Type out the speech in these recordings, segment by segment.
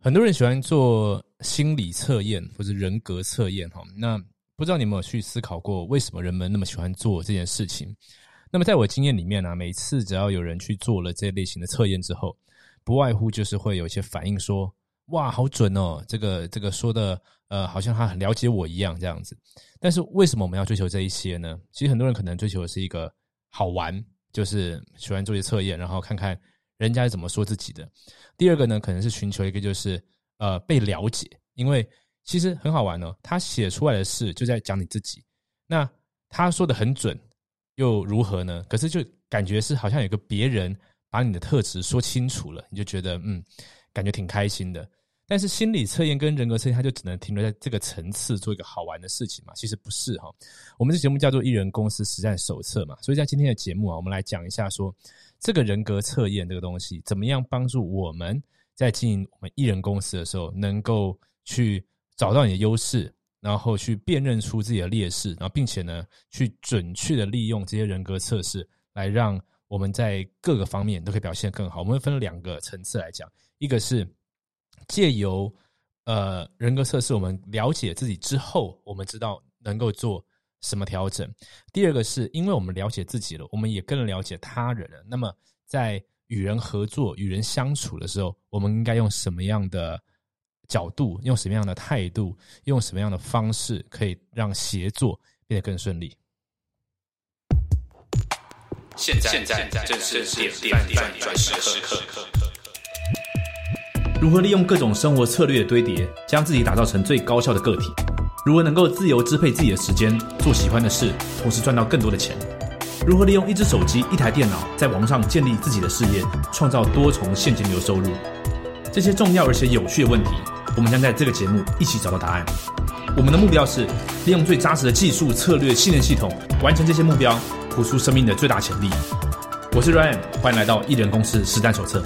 很多人喜欢做心理测验或者人格测验哈，那不知道你有没有去思考过，为什么人们那么喜欢做这件事情？那么在我经验里面呢，每次只要有人去做了这类型的测验之后，不外乎就是会有一些反应说：“哇，好准哦！”这个这个说的呃，好像他很了解我一样这样子。但是为什么我们要追求这一些呢？其实很多人可能追求的是一个好玩，就是喜欢做一些测验，然后看看。人家是怎么说自己的？第二个呢，可能是寻求一个就是呃被了解，因为其实很好玩哦。他写出来的事就在讲你自己，那他说的很准又如何呢？可是就感觉是好像有个别人把你的特质说清楚了，你就觉得嗯，感觉挺开心的。但是心理测验跟人格测验，它就只能停留在这个层次，做一个好玩的事情嘛？其实不是哈。我们这节目叫做《艺人公司实战手册》嘛，所以在今天的节目啊，我们来讲一下说。这个人格测验这个东西，怎么样帮助我们在经营我们艺人公司的时候，能够去找到你的优势，然后去辨认出自己的劣势，然后并且呢，去准确的利用这些人格测试，来让我们在各个方面都可以表现更好。我们分两个层次来讲，一个是借由呃人格测试，我们了解自己之后，我们知道能够做。什么调整？第二个是因为我们了解自己了，我们也更了解他人了。那么，在与人合作、与人相处的时候，我们应该用什么样的角度、用什么样的态度、用什么样的方式，可以让协作变得更顺利？现在，现在正是点点点转时刻。如何利用各种生活策略的堆叠，将自己打造成最高效的个体？如何能够自由支配自己的时间，做喜欢的事，同时赚到更多的钱？如何利用一只手机、一台电脑，在网上建立自己的事业，创造多重现金流收入？这些重要而且有趣的问题，我们将在这个节目一起找到答案。我们的目标是利用最扎实的技术、策略、信任系统，完成这些目标，活出生命的最大潜力。我是 Ryan，欢迎来到艺人公司实战手册。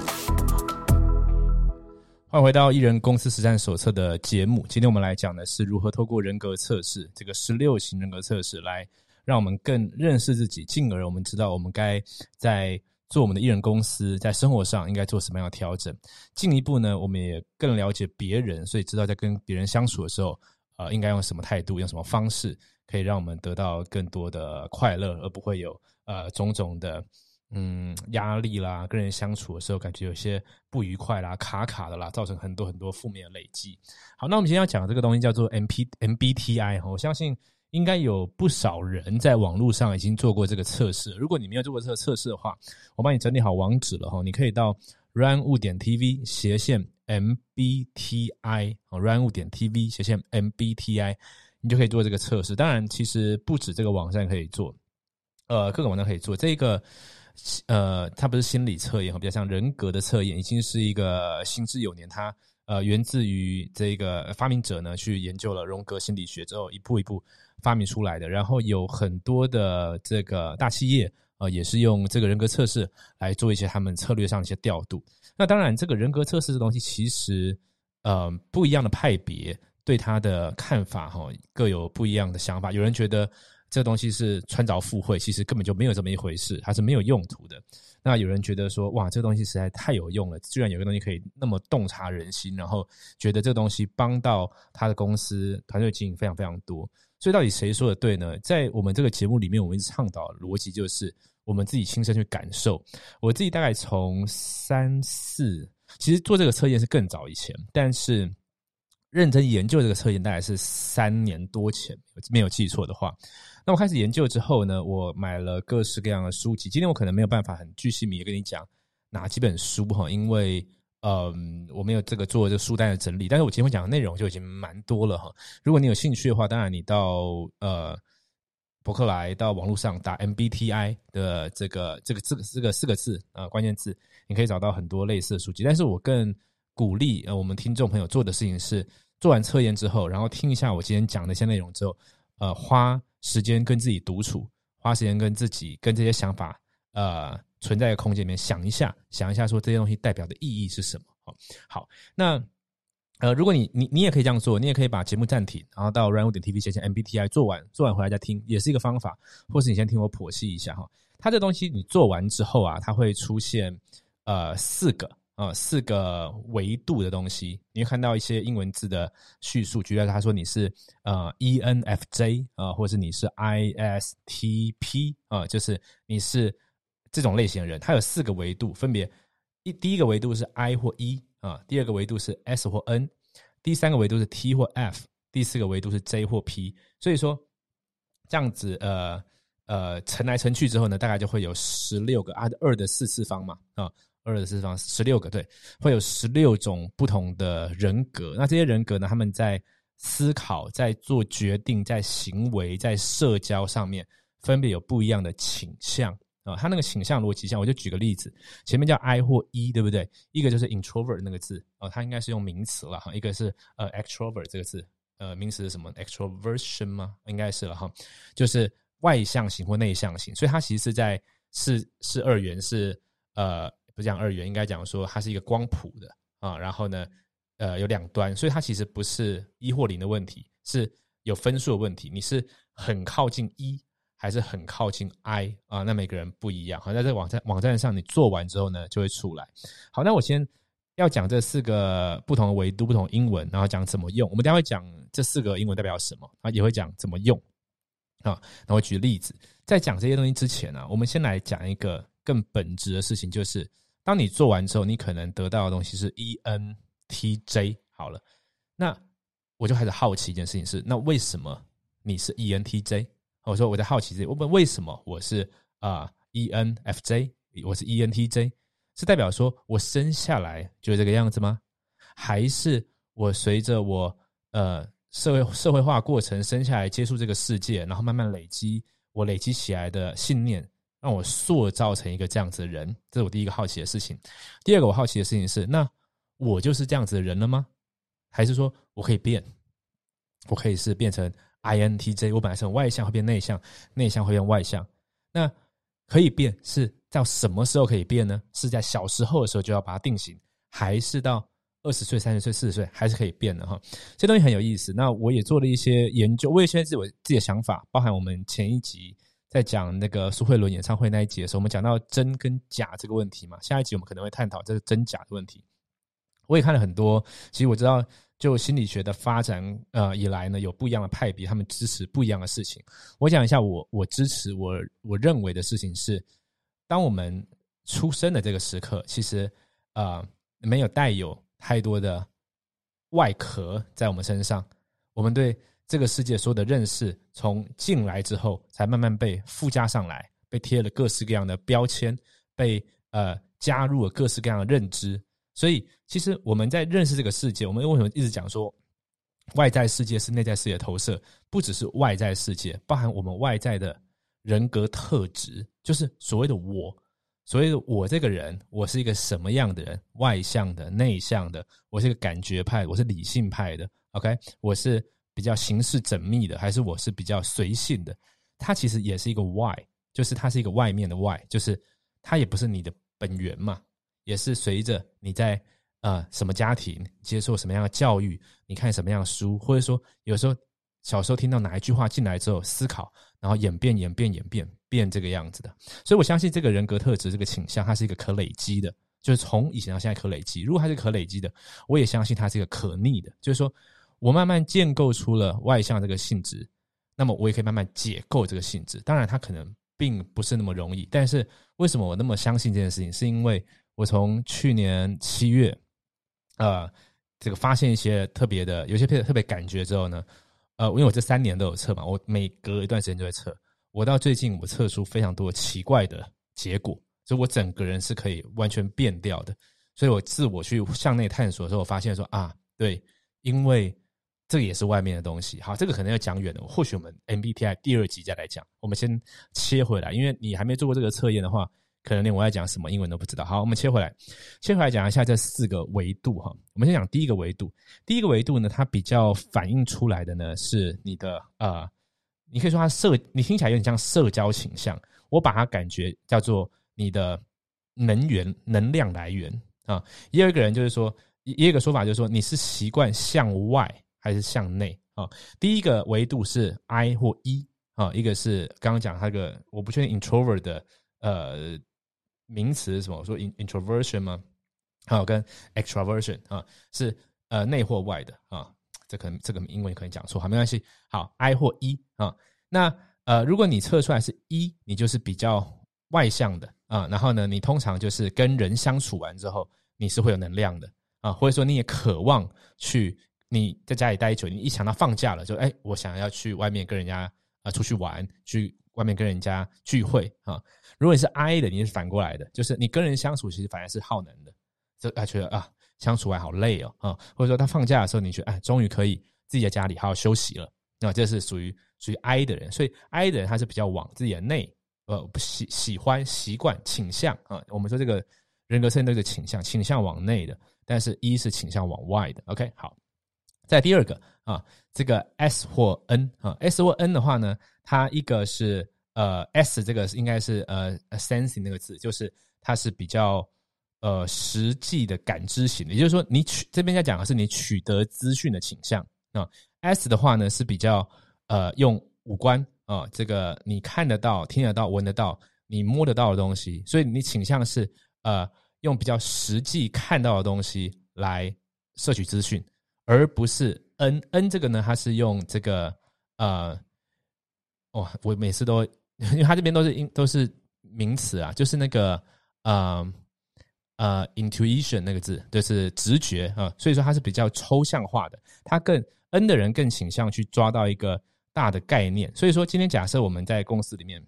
欢迎回到《艺人公司实战手册》的节目。今天我们来讲的是如何透过人格测试，这个十六型人格测试，来让我们更认识自己，进而我们知道我们该在做我们的艺人公司，在生活上应该做什么样的调整。进一步呢，我们也更了解别人，所以知道在跟别人相处的时候，呃，应该用什么态度，用什么方式，可以让我们得到更多的快乐，而不会有呃种种的。嗯，压力啦，跟人相处的时候感觉有些不愉快啦，卡卡的啦，造成很多很多负面累积。好，那我们今天要讲的这个东西叫做 M P M B T I 哈，我相信应该有不少人在网络上已经做过这个测试。如果你没有做过这个测试的话，我帮你整理好网址了哈，你可以到 run 物点 T V 斜线 M B T I 哦，run 物点 T V 斜线 M B T I，你就可以做这个测试。当然，其实不止这个网站可以做，呃，各个网站可以做这个。呃，它不是心理测验，比较像人格的测验，已经是一个行之有年。它呃，源自于这个发明者呢，去研究了荣格心理学之后，一步一步发明出来的。然后有很多的这个大企业，呃，也是用这个人格测试来做一些他们策略上的一些调度。那当然，这个人格测试的东西，其实呃，不一样的派别对他的看法哈，各有不一样的想法。有人觉得。这东西是穿凿附会，其实根本就没有这么一回事，它是没有用途的。那有人觉得说，哇，这个东西实在太有用了，居然有个东西可以那么洞察人心，然后觉得这个东西帮到他的公司团队经营非常非常多。所以到底谁说的对呢？在我们这个节目里面，我们一直倡导逻辑就是我们自己亲身去感受。我自己大概从三四，其实做这个测验是更早以前，但是认真研究这个测验大概是三年多前，没有记错的话。那我开始研究之后呢，我买了各式各样的书籍。今天我可能没有办法很具细迷跟你讲哪几本书哈，因为嗯，我没有这个做这个书单的整理。但是我今天讲的内容就已经蛮多了哈。如果你有兴趣的话，当然你到呃博客来到网络上打 MBTI 的这个这个这个这个四个字啊关键字，你可以找到很多类似的书籍。但是我更鼓励呃我们听众朋友做的事情是，做完测验之后，然后听一下我今天讲的一些内容之后，呃花。时间跟自己独处，花时间跟自己跟这些想法，呃，存在的空间里面想一下，想一下说这些东西代表的意义是什么？好，好，那呃，如果你你你也可以这样做，你也可以把节目暂停，然后到 run 点 tv 写写 mbti 做完，做完回来再听，也是一个方法。或是你先听我剖析一下哈，它这东西你做完之后啊，它会出现呃四个啊，四个维度的东西。你会看到一些英文字的叙述，举例他说你是呃 ENFJ 啊，或者是你是 ISTP 啊，就是你是这种类型的人。它有四个维度，分别一第一个维度是 I 或 E 啊，第二个维度是 S 或 N，第三个维度是 T 或 F，第四个维度是 J 或 P。所以说这样子呃呃乘来乘去之后呢，大概就会有十六个啊二的四次方嘛啊。二的四方十六个，对，会有十六种不同的人格。那这些人格呢，他们在思考、在做决定、在行为、在社交上面，分别有不一样的倾向啊。他那个倾向逻辑上，我就举个例子，前面叫 I 或 E，对不对？一个就是 introvert 那个字哦，它应该是用名词了哈。一个是呃 extrovert 这个字，呃，名词是什么？extroversion 吗？应该是了哈，就是外向型或内向型。所以它其实是在是是二元是呃。不讲二元，应该讲说它是一个光谱的啊，然后呢，呃，有两端，所以它其实不是一或零的问题，是有分数的问题。你是很靠近一，还是很靠近 I 啊？那每个人不一样。好，在这网站网站上，你做完之后呢，就会出来。好，那我先要讲这四个不同的维度、不同英文，然后讲怎么用。我们待会讲这四个英文代表什么啊，也会讲怎么用啊。那我举例子，在讲这些东西之前呢，我们先来讲一个更本质的事情，就是。当你做完之后，你可能得到的东西是 ENTJ。好了，那我就开始好奇一件事情是：那为什么你是 ENTJ？我说我在好奇这，我问为什么我是啊 ENFJ，我是 ENTJ，是代表说我生下来就这个样子吗？还是我随着我呃社会社会化过程生下来接触这个世界，然后慢慢累积我累积起来的信念？让我塑造成一个这样子的人，这是我第一个好奇的事情。第二个我好奇的事情是，那我就是这样子的人了吗？还是说我可以变？我可以是变成 INTJ，我本来是很外向，会变内向，内向会变外向。那可以变是到什么时候可以变呢？是在小时候的时候就要把它定型，还是到二十岁、三十岁、四十岁还是可以变的？哈，这东西很有意思。那我也做了一些研究，我也现在自我自己的想法，包含我们前一集。在讲那个苏慧伦演唱会那一集的时候，我们讲到真跟假这个问题嘛。下一集我们可能会探讨这个真假的问题。我也看了很多，其实我知道，就心理学的发展呃以来呢，有不一样的派别，他们支持不一样的事情。我讲一下，我我支持我我认为的事情是，当我们出生的这个时刻，其实呃没有带有太多的外壳在我们身上，我们对。这个世界所有的认识，从进来之后，才慢慢被附加上来，被贴了各式各样的标签，被呃加入了各式各样的认知。所以，其实我们在认识这个世界，我们为什么一直讲说，外在世界是内在世界的投射？不只是外在世界，包含我们外在的人格特质，就是所谓的我，所谓的我这个人，我是一个什么样的人？外向的、内向的，我是一个感觉派，我是理性派的。OK，我是。比较形式缜密的，还是我是比较随性的？它其实也是一个外，就是它是一个外面的外，就是它也不是你的本源嘛，也是随着你在呃什么家庭接受什么样的教育，你看什么样的书，或者说有时候小时候听到哪一句话进来之后思考，然后演变演变演变变这个样子的。所以我相信这个人格特质这个倾向，它是一个可累积的，就是从以前到现在可累积。如果它是可累积的，我也相信它是一个可逆的，就是说。我慢慢建构出了外向这个性质，那么我也可以慢慢解构这个性质。当然，它可能并不是那么容易。但是，为什么我那么相信这件事情？是因为我从去年七月，呃，这个发现一些特别的，有些特别特别感觉之后呢，呃，因为我这三年都有测嘛，我每隔一段时间就会测。我到最近，我测出非常多奇怪的结果，所以我整个人是可以完全变掉的。所以我自我去向内探索的时候，我发现说啊，对，因为。这个也是外面的东西，好，这个可能要讲远了。或许我们 MBTI 第二集再来讲。我们先切回来，因为你还没做过这个测验的话，可能连我要讲什么英文都不知道。好，我们切回来，切回来讲一下这四个维度哈。我们先讲第一个维度，第一个维度呢，它比较反映出来的呢是你的呃，你可以说它社，你听起来有点像社交倾向，我把它感觉叫做你的能源能量来源啊。也有一个人就是说，也有一个说法就是说，你是习惯向外。还是向内啊？第一个维度是 I 或 E 啊，一个是刚刚讲那个，我不确定 introvert 的呃名词什么，我说 introversion 吗？还有，跟 extraversion 啊是呃内或外的啊，这可能这个英文可能讲错，好没关系。好，I 或 E 啊，那呃如果你测出来是 E，你就是比较外向的啊，然后呢，你通常就是跟人相处完之后，你是会有能量的啊，或者说你也渴望去你在家里待久，你一想到放假了，就哎，我想要去外面跟人家啊出去玩，去外面跟人家聚会啊。如果你是 I 的，你是反过来的，就是你跟人相处其实反而是耗能的。就他觉得啊，相处还好累哦啊，或者说他放假的时候，你觉得哎，终于可以自己在家里好好休息了。那这是属于属于 I 的人，所以 I 的人他是比较往自己的内，呃，不喜喜欢习惯倾向啊。我们说这个人格测验的倾向，倾向往内的，但是一是倾向往外的。OK，好，在第二个啊，这个 S 或 N 啊，S 或 N 的话呢，它一个是呃 S 这个应该是呃 sensing 那个字，就是它是比较。呃，实际的感知型，也就是说，你取这边在讲的是你取得资讯的倾向啊。S 的话呢是比较呃用五官啊，这个你看得到、听得到、闻得到、你摸得到的东西，所以你倾向是呃用比较实际看到的东西来摄取资讯，而不是 N N 这个呢，它是用这个呃，哇，我每次都 因为它这边都是英都是名词啊，就是那个呃。呃，intuition 那个字就是直觉啊，所以说它是比较抽象化的。它更 N 的人更倾向去抓到一个大的概念。所以说，今天假设我们在公司里面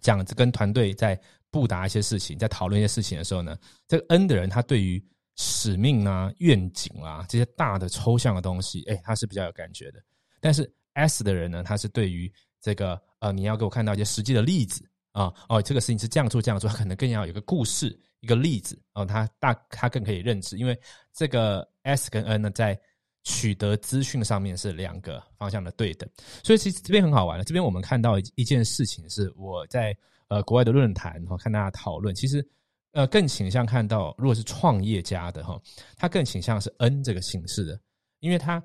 讲跟团队在布达一些事情，在讨论一些事情的时候呢，这个 N 的人他对于使命啊、愿景啊这些大的抽象的东西，哎，他是比较有感觉的。但是 S 的人呢，他是对于这个呃，你要给我看到一些实际的例子啊，哦，这个事情是这样做这样做，可能更要有一个故事。一个例子哦，他大他更可以认知，因为这个 S 跟 N 呢，在取得资讯上面是两个方向的对等，所以其实这边很好玩的。这边我们看到一件事情是，我在呃国外的论坛哈看大家讨论，其实呃更倾向看到，如果是创业家的哈，他更倾向是 N 这个形式的，因为他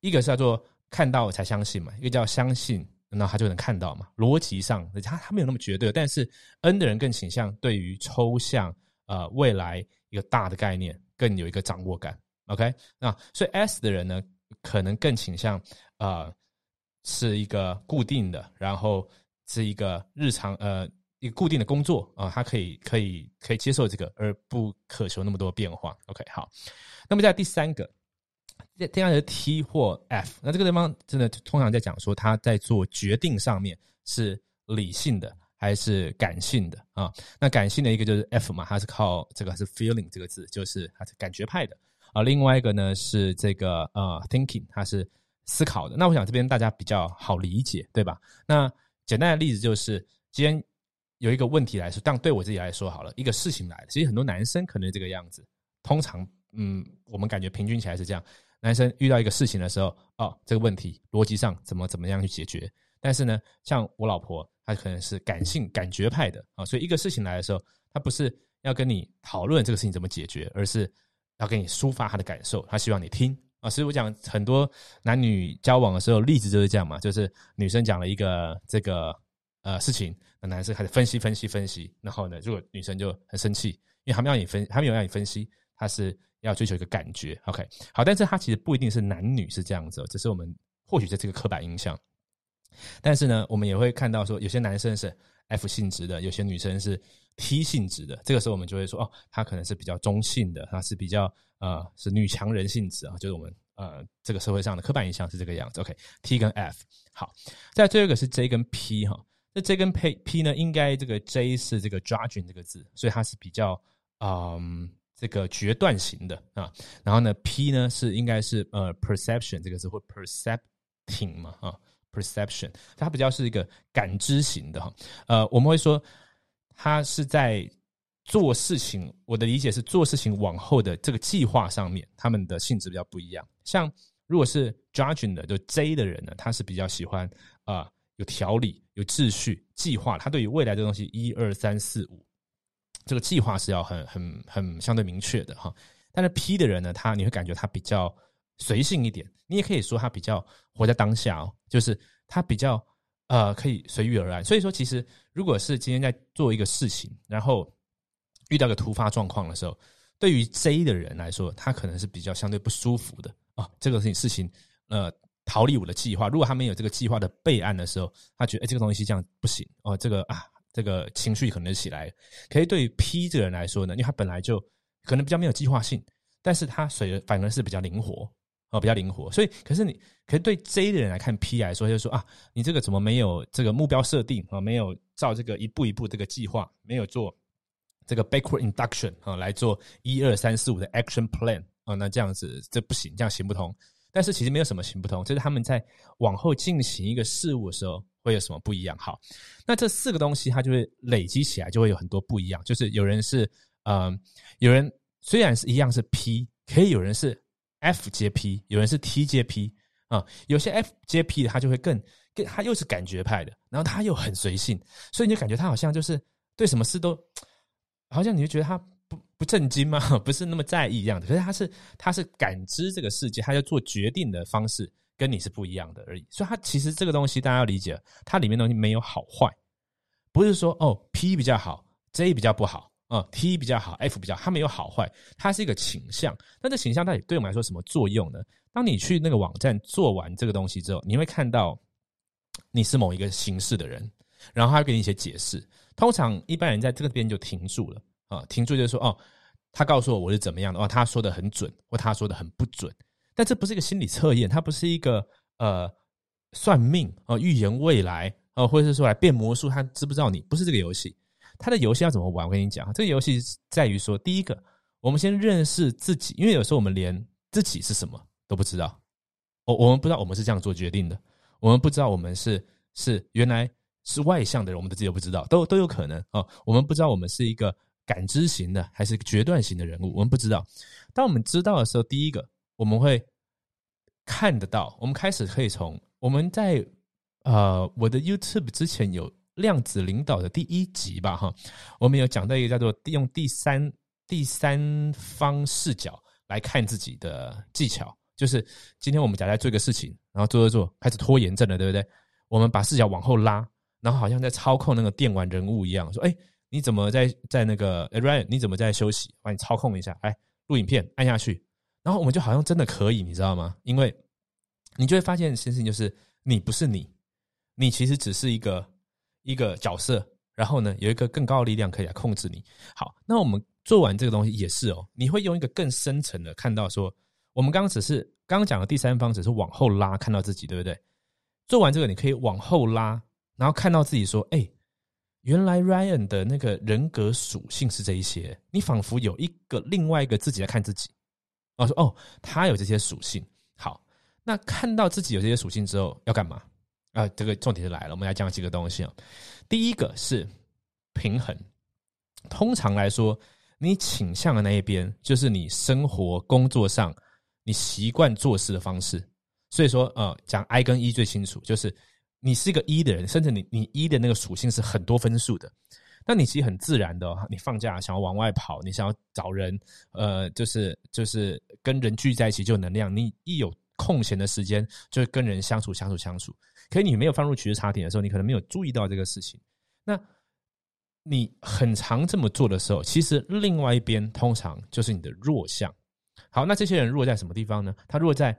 一个是叫做看到才相信嘛，一个叫相信。那他就能看到嘛？逻辑上，他他没有那么绝对，但是 N 的人更倾向对于抽象呃未来一个大的概念更有一个掌握感。OK，那所以 S 的人呢，可能更倾向呃是一个固定的，然后是一个日常呃一个固定的工作啊，他可以可以可以接受这个，而不渴求那么多变化。OK，好，那么在第三个。第二个 T 或 F，那这个地方真的通常在讲说他在做决定上面是理性的还是感性的啊？那感性的一个就是 F 嘛，它是靠这个是 feeling 这个字，就是它是感觉派的啊。另外一个呢是这个呃 thinking，它是思考的。那我想这边大家比较好理解，对吧？那简单的例子就是，今天有一个问题来说，但对我自己来说好了，一个事情来了，其实很多男生可能这个样子，通常嗯，我们感觉平均起来是这样。男生遇到一个事情的时候，哦，这个问题逻辑上怎么怎么样去解决？但是呢，像我老婆，她可能是感性感觉派的啊，所以一个事情来的时候，她不是要跟你讨论这个事情怎么解决，而是要跟你抒发她的感受，她希望你听啊。所以我讲很多男女交往的时候，例子就是这样嘛，就是女生讲了一个这个呃事情，那男生开始分析分析分析，然后呢，如果女生就很生气，因为他们要你分，他没有让你分析，他是。要追求一个感觉，OK，好，但是它其实不一定是男女是这样子，只是我们或许在这个刻板印象。但是呢，我们也会看到说，有些男生是 F 性质的，有些女生是 T 性质的。这个时候我们就会说，哦，他可能是比较中性的，他是比较呃是女强人性质啊，就是我们呃这个社会上的刻板印象是这个样子。OK，T 跟 F，好，再最后一个是 J 跟 P 哈，那 J 跟 P P 呢，应该这个 J 是这个 judging 这个字，所以它是比较嗯。这个决断型的啊，然后呢，P 呢是应该是呃 perception 这个字或 percepting 嘛啊，perception 它比较是一个感知型的哈，呃，我们会说它是在做事情，我的理解是做事情往后的这个计划上面，他们的性质比较不一样。像如果是 judging 的就 J 的人呢，他是比较喜欢啊有条理、有秩序、计划，他对于未来的东西一二三四五。这个计划是要很很很相对明确的哈，但是 P 的人呢，他你会感觉他比较随性一点，你也可以说他比较活在当下哦，就是他比较呃可以随遇而安。所以说，其实如果是今天在做一个事情，然后遇到个突发状况的时候，对于 J 的人来说，他可能是比较相对不舒服的啊。这个事情事情，呃，逃离我的计划。如果他没有这个计划的备案的时候，他觉得哎，这个东西这样不行哦，这个啊，这个情绪可能起来。可是对于 P 这个人来说呢，因为他本来就可能比较没有计划性，但是他水反而是比较灵活哦，比较灵活。所以，可是你，可是对 J 的人来看 P 来说，就说啊，你这个怎么没有这个目标设定啊？没有照这个一步一步这个计划，没有做。这个 backward induction 啊，来做一二三四五的 action plan 啊，那这样子这不行，这样行不通。但是其实没有什么行不通，就是他们在往后进行一个事物的时候会有什么不一样。好，那这四个东西它就会累积起来，就会有很多不一样。就是有人是呃，有人虽然是一样是 P，可以有人是 F 接 P，有人是 T 接 P 啊。有些 F 接 P 的他就会更更，他又是感觉派的，然后他又很随性，所以你就感觉他好像就是对什么事都。好像你就觉得他不震惊吗？不是那么在意一样的。可是他是他是感知这个世界，他要做决定的方式跟你是不一样的而已。所以，他其实这个东西大家要理解，它里面东西没有好坏，不是说哦 P 比较好，J 比较不好啊，T 比较好，F 比较，它没有好坏，它是一个倾向。那这倾向到底对我们来说什么作用呢？当你去那个网站做完这个东西之后，你会看到你是某一个形式的人，然后他给你一些解释。通常一般人在这个边就停住了啊，停住就是说哦，他告诉我我是怎么样的哦，他说的很准或他说的很不准，但这不是一个心理测验，它不是一个呃算命哦，预言未来哦，或者是说来变魔术，他知不知道你不是这个游戏？他的游戏要怎么玩？我跟你讲，这个游戏在于说，第一个，我们先认识自己，因为有时候我们连自己是什么都不知道，我我们不知道我们是这样做决定的，我们不知道我们是是原来。是外向的人，我们的自己都不知道，都都有可能哦。我们不知道我们是一个感知型的，还是决断型的人物，我们不知道。当我们知道的时候，第一个我们会看得到，我们开始可以从我们在呃我的 YouTube 之前有量子领导的第一集吧，哈，我们有讲到一个叫做用第三第三方视角来看自己的技巧，就是今天我们假在做一个事情，然后做做做，开始拖延症了，对不对？我们把视角往后拉。然后好像在操控那个电玩人物一样，说：“哎，你怎么在在那个 Ryan？你怎么在休息？帮你操控一下，哎，录影片按下去。”然后我们就好像真的可以，你知道吗？因为你就会发现，事情就是你不是你，你其实只是一个一个角色。然后呢，有一个更高的力量可以来控制你。好，那我们做完这个东西也是哦，你会用一个更深层的看到说，我们刚刚只是刚刚讲的第三方，只是往后拉看到自己，对不对？做完这个，你可以往后拉。然后看到自己说：“哎，原来 Ryan 的那个人格属性是这一些。你仿佛有一个另外一个自己在看自己。我说：哦，他有这些属性。好，那看到自己有这些属性之后要干嘛？啊，这个重点就来了。我们来讲几个东西啊。第一个是平衡。通常来说，你倾向的那一边就是你生活工作上你习惯做事的方式。所以说，呃，讲 I 跟 E 最清楚，就是。你是一个一的人，甚至你你一的那个属性是很多分数的，那你其实很自然的，你放假想要往外跑，你想要找人，呃，就是就是跟人聚在一起就有能量，你一有空闲的时间就跟人相处相处相处。可是你没有放入取差点的时候，你可能没有注意到这个事情。那你很常这么做的时候，其实另外一边通常就是你的弱项。好，那这些人弱在什么地方呢？他弱在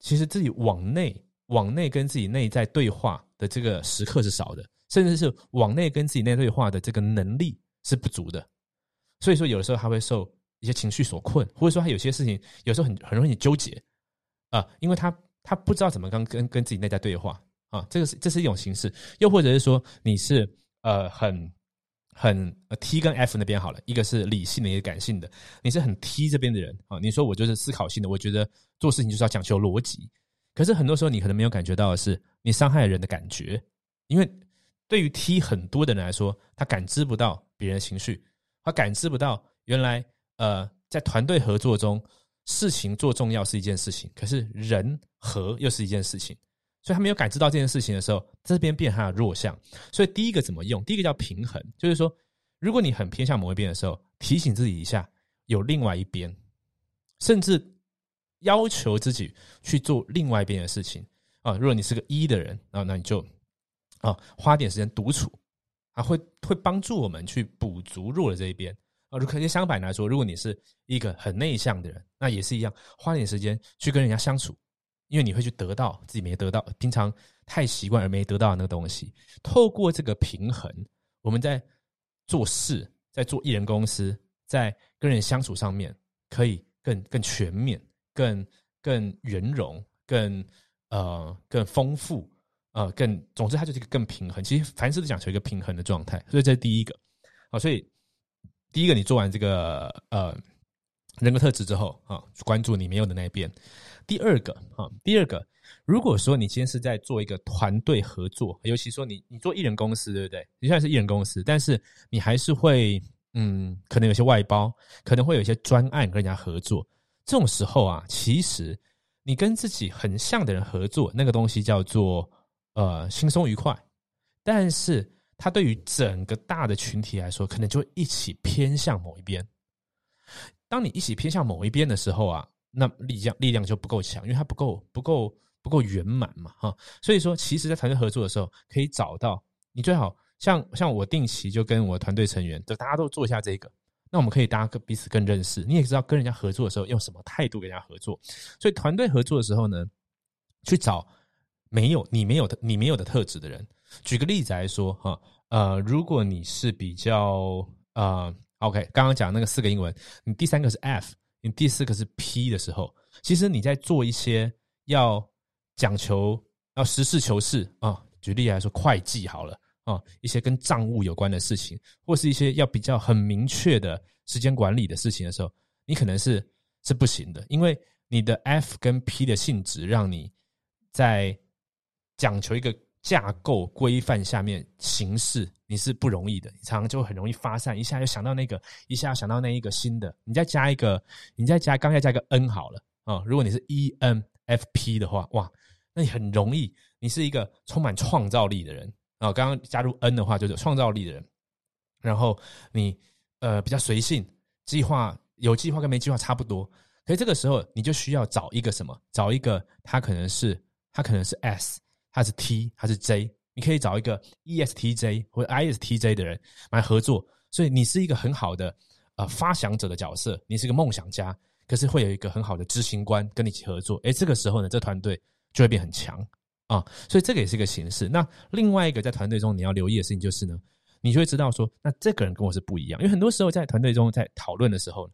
其实自己往内。往内跟自己内在对话的这个时刻是少的，甚至是往内跟自己内对话的这个能力是不足的。所以说，有的时候他会受一些情绪所困，或者说他有些事情有时候很很容易纠结啊，因为他他不知道怎么跟跟跟自己内在对话啊。这个是这是一种形式，又或者是说你是呃很很 T 跟 F 那边好了，一个是理性的，一个感性的。你是很 T 这边的人啊，你说我就是思考性的，我觉得做事情就是要讲求逻辑。可是很多时候，你可能没有感觉到的是，你伤害人的感觉，因为对于 T 很多的人来说，他感知不到别人的情绪，他感知不到原来呃，在团队合作中，事情做重要是一件事情，可是人和又是一件事情，所以他没有感知到这件事情的时候，这边变他的弱项。所以第一个怎么用？第一个叫平衡，就是说，如果你很偏向某一边的时候，提醒自己一下，有另外一边，甚至。要求自己去做另外一边的事情啊！如果你是个一的人啊，那你就啊花点时间独处啊，会会帮助我们去补足弱的这一边啊，如可是相反来说，如果你是一个很内向的人，那也是一样，花点时间去跟人家相处，因为你会去得到自己没得到，平常太习惯而没得到的那个东西。透过这个平衡，我们在做事，在做艺人公司，在跟人相处上面，可以更更全面、更更圆融、更呃更丰富，呃更总之它就是一个更平衡。其实凡事都讲求一个平衡的状态，所以这是第一个。好，所以第一个你做完这个呃人格特质之后啊，关注你没有的那一边。第二个啊，第二个，如果说你今天是在做一个团队合作，尤其说你你做艺人公司，对不对？你现在是艺人公司，但是你还是会嗯，可能有些外包，可能会有一些专案跟人家合作。这种时候啊，其实你跟自己很像的人合作，那个东西叫做呃轻松愉快，但是它对于整个大的群体来说，可能就一起偏向某一边。当你一起偏向某一边的时候啊，那力量力量就不够强，因为它不够不够不够圆满嘛，哈。所以说，其实，在团队合作的时候，可以找到你最好像像我定期就跟我团队成员，就大家都做一下这个。那我们可以大家更彼此更认识，你也知道跟人家合作的时候用什么态度跟人家合作。所以团队合作的时候呢，去找没有你没有的你没有的特质的人。举个例子来说，哈，呃，如果你是比较呃，OK，刚刚讲那个四个英文，你第三个是 F，你第四个是 P 的时候，其实你在做一些要讲求要实事求是啊，举例来说，会计好了。啊，一些跟账务有关的事情，或是一些要比较很明确的时间管理的事情的时候，你可能是是不行的，因为你的 F 跟 P 的性质，让你在讲求一个架构规范下面行事，你是不容易的，你常常就很容易发散，一下就想到那个，一下想到那一个新的，你再加一个，你再加刚才加一个 N 好了啊，如果你是 ENFP 的话，哇，那你很容易，你是一个充满创造力的人。啊，刚刚加入 N 的话，就是创造力的人。然后你呃比较随性，计划有计划跟没计划差不多。可是这个时候你就需要找一个什么？找一个他可能是他可能是 S，他是 T，他是 J。你可以找一个 ESTJ 或 ISTJ 的人来合作。所以你是一个很好的呃发想者的角色，你是一个梦想家，可是会有一个很好的执行官跟你一起合作。诶，这个时候呢，这团队就会变很强。啊，所以这个也是一个形式。那另外一个在团队中你要留意的事情就是呢，你就会知道说，那这个人跟我是不一样。因为很多时候在团队中在讨论的时候，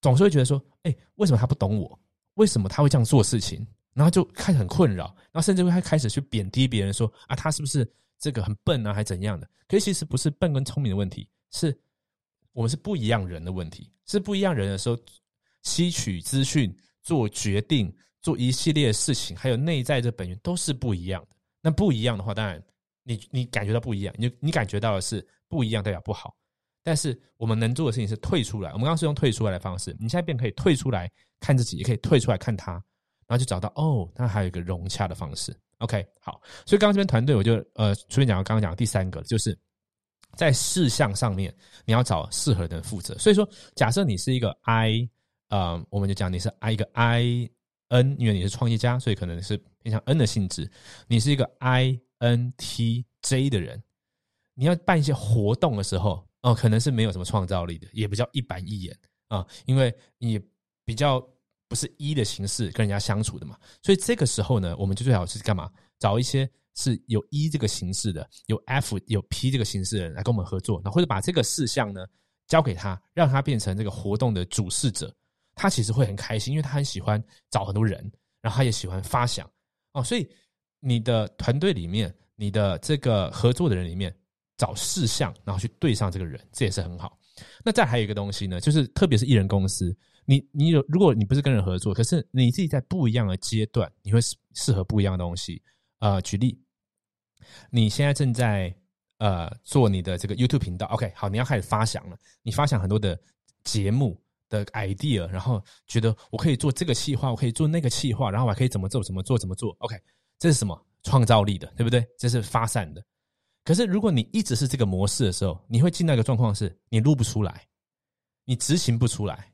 总是会觉得说，哎，为什么他不懂我？为什么他会这样做事情？然后就开始很困扰，然后甚至会开始去贬低别人，说啊，他是不是这个很笨啊，还怎样的？可是其实不是笨跟聪明的问题，是我们是不一样人的问题。是不一样人的时候，吸取资讯、做决定。做一系列事情，还有内在的本源都是不一样的。那不一样的话，当然你你感觉到不一样，你你感觉到的是不一样代表不好。但是我们能做的事情是退出来。我们刚刚是用退出来的方式，你现在便可以退出来看自己，也可以退出来看他，然后就找到哦，那还有一个融洽的方式。OK，好。所以刚刚这边团队，我就呃，顺便讲刚刚讲第三个，就是在事项上面你要找适合的人负责。所以说，假设你是一个 I，呃，我们就讲你是 I 一个 I。N，因为你是创业家，所以可能是偏向 N 的性质。你是一个 I N T J 的人，你要办一些活动的时候，哦，可能是没有什么创造力的，也比较一板一眼啊，因为你比较不是一的形式跟人家相处的嘛。所以这个时候呢，我们就最好是干嘛？找一些是有一这个形式的，有 F 有 P 这个形式的人来跟我们合作，那或者把这个事项呢交给他，让他变成这个活动的主事者。他其实会很开心，因为他很喜欢找很多人，然后他也喜欢发想哦。所以你的团队里面，你的这个合作的人里面找事项，然后去对上这个人，这也是很好。那再还有一个东西呢，就是特别是艺人公司，你你有如果你不是跟人合作，可是你自己在不一样的阶段，你会适合不一样的东西。呃，举例，你现在正在呃做你的这个 YouTube 频道，OK，好，你要开始发想了，你发想很多的节目。的 idea，然后觉得我可以做这个企划，我可以做那个企划，然后我还可以怎么做怎么做怎么做。OK，这是什么创造力的，对不对？这是发散的。可是如果你一直是这个模式的时候，你会进到一个状况是，你录不出来，你执行不出来，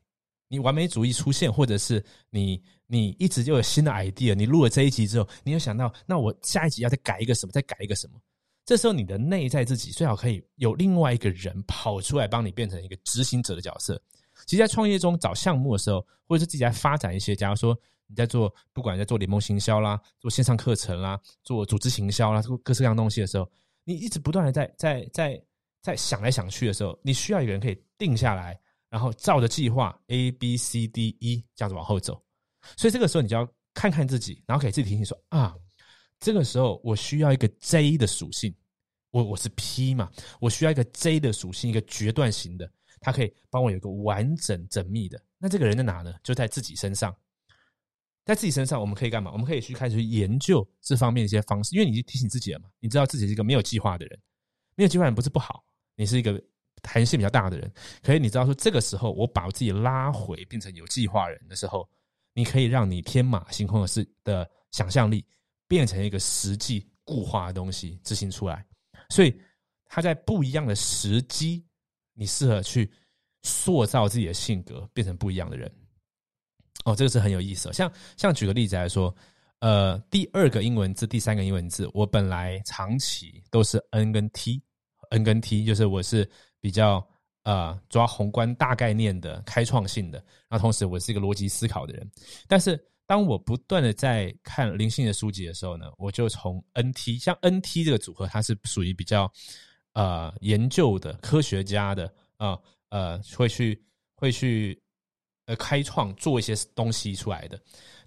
你完美主义出现，或者是你你一直就有新的 idea，你录了这一集之后，你又想到，那我下一集要再改一个什么，再改一个什么。这时候你的内在自己最好可以有另外一个人跑出来帮你变成一个执行者的角色。其实，在创业中找项目的时候，或者是自己在发展一些，假如说你在做，不管在做联盟行销啦，做线上课程啦，做组织行销啦，做各式各样东西的时候，你一直不断的在在在在想来想去的时候，你需要一个人可以定下来，然后照着计划 A B C D E 这样子往后走。所以这个时候，你就要看看自己，然后给自己提醒说啊，这个时候我需要一个 J 的属性，我我是 P 嘛，我需要一个 J 的属性，一个决断型的。他可以帮我有一个完整缜密的，那这个人在哪呢？就在自己身上，在自己身上，我们可以干嘛？我们可以去开始去研究这方面的一些方式，因为你提醒自己了嘛，你知道自己是一个没有计划的人，没有计划人不是不好，你是一个弹性比较大的人，可是你知道说这个时候我把我自己拉回变成有计划人的时候，你可以让你天马行空的事的想象力变成一个实际固化的东西执行出来，所以他在不一样的时机。你适合去塑造自己的性格，变成不一样的人。哦，这个是很有意思。像像举个例子来说，呃，第二个英文字，第三个英文字，我本来长期都是 N 跟 T，N 跟 T，就是我是比较呃抓宏观大概念的、开创性的，那同时我是一个逻辑思考的人。但是当我不断的在看灵性的书籍的时候呢，我就从 NT，像 NT 这个组合，它是属于比较。呃，研究的科学家的啊呃，会去会去呃开创做一些东西出来的，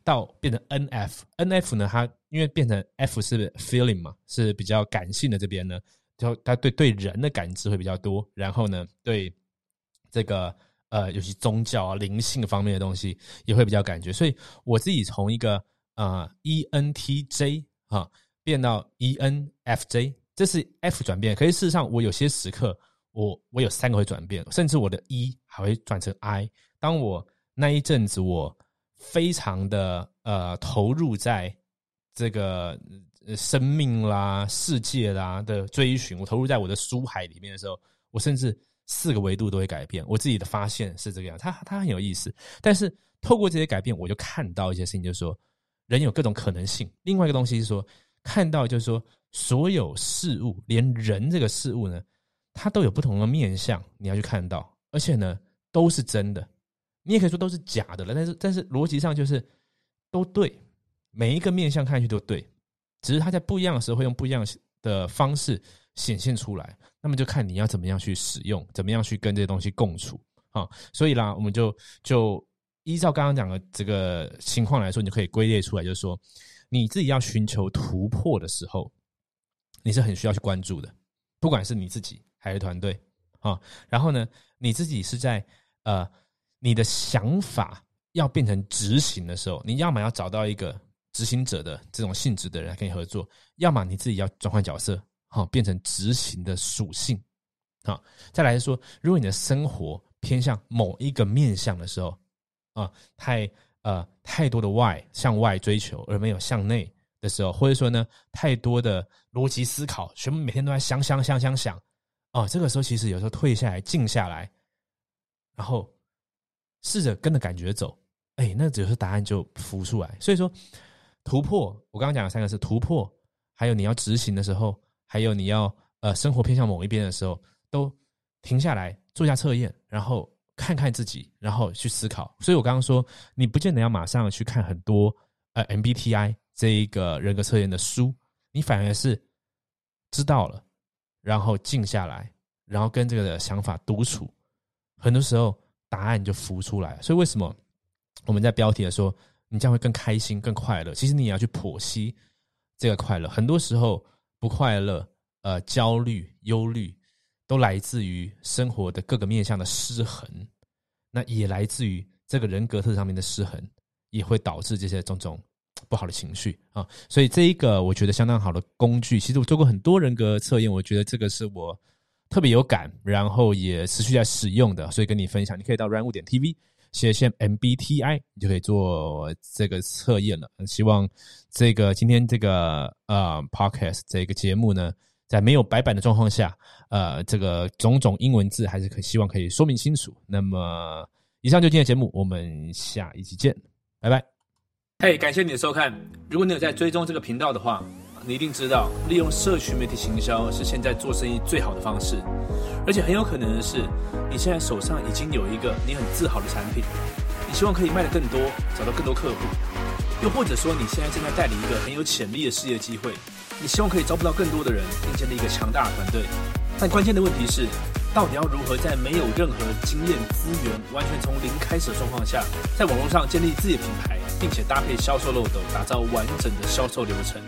到变成 N F N F 呢，它因为变成 F 是 feeling 嘛，是比较感性的这边呢，就他对对人的感知会比较多，然后呢，对这个呃，尤其宗教啊、灵性方面的东西也会比较感觉，所以我自己从一个呃 E N T J 啊变到 E N F J。这是 F 转变，可是事实上，我有些时刻，我我有三个会转变，甚至我的 E 还会转成 I。当我那一阵子，我非常的呃投入在这个生命啦、世界啦的追寻，我投入在我的书海里面的时候，我甚至四个维度都会改变。我自己的发现是这个样，它它很有意思。但是透过这些改变，我就看到一些事情，就是说人有各种可能性。另外一个东西是说，看到就是说。所有事物，连人这个事物呢，它都有不同的面相，你要去看到，而且呢，都是真的。你也可以说都是假的了，但是但是逻辑上就是都对，每一个面相看上去都对，只是它在不一样的时候会用不一样的方式显现出来。那么就看你要怎么样去使用，怎么样去跟这些东西共处啊。所以啦，我们就就依照刚刚讲的这个情况来说，你就可以归类出来，就是说你自己要寻求突破的时候。你是很需要去关注的，不管是你自己还是团队啊。然后呢，你自己是在呃，你的想法要变成执行的时候，你要么要找到一个执行者的这种性质的人跟你合作，要么你自己要转换角色，好变成执行的属性。好，再来说，如果你的生活偏向某一个面向的时候啊，太呃太多的外向外追求，而没有向内。的时候，或者说呢，太多的逻辑思考，全部每天都在想想想想想，哦，这个时候其实有时候退下来，静下来，然后试着跟着感觉走，哎，那只是答案就浮出来。所以说，突破，我刚刚讲的三个是突破，还有你要执行的时候，还有你要呃生活偏向某一边的时候，都停下来做一下测验，然后看看自己，然后去思考。所以我刚刚说，你不见得要马上去看很多呃 MBTI。这一个人格测验的书，你反而是知道了，然后静下来，然后跟这个想法独处，很多时候答案就浮出来。所以为什么我们在标题的说你将会更开心、更快乐？其实你也要去剖析这个快乐。很多时候不快乐、呃焦虑、忧虑，都来自于生活的各个面向的失衡，那也来自于这个人格特质上面的失衡，也会导致这些种种。不好的情绪啊，所以这一个我觉得相当好的工具。其实我做过很多人格测验，我觉得这个是我特别有感，然后也持续在使用的，所以跟你分享。你可以到 run 五点 tv 写一些 MBTI，你就可以做这个测验了。希望这个今天这个呃 podcast 这个节目呢，在没有白板的状况下，呃，这个种种英文字还是可希望可以说明清楚。那么以上就今天的节目，我们下一期见，拜拜。嘿，感谢你的收看。如果你有在追踪这个频道的话，你一定知道，利用社群媒体行销是现在做生意最好的方式。而且很有可能的是，你现在手上已经有一个你很自豪的产品，你希望可以卖得更多，找到更多客户。又或者说，你现在正在带领一个很有潜力的事业机会，你希望可以招募到更多的人，并建立一个强大的团队。但关键的问题是，到底要如何在没有任何经验资源、完全从零开始的状况下，在网络上建立自己的品牌，并且搭配销售漏斗，打造完整的销售流程？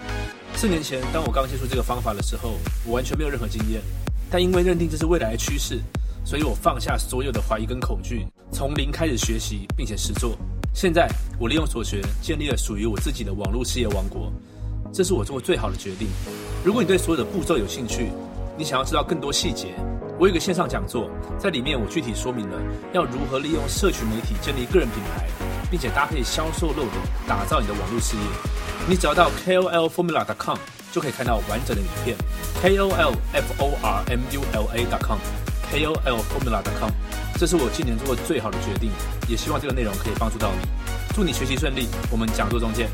四年前，当我刚接触这个方法的时候，我完全没有任何经验。但因为认定这是未来的趋势，所以我放下所有的怀疑跟恐惧，从零开始学习，并且实做。现在，我利用所学，建立了属于我自己的网络事业王国。这是我做过最好的决定。如果你对所有的步骤有兴趣，你想要知道更多细节，我有个线上讲座，在里面我具体说明了要如何利用社群媒体建立个人品牌，并且搭配销售漏斗，打造你的网络事业。你只要到 KOLFormula.com 就可以看到完整的影片。KOLFormula.com，KOLFormula.com，这是我今年做过最好的决定，也希望这个内容可以帮助到你。祝你学习顺利，我们讲座中见。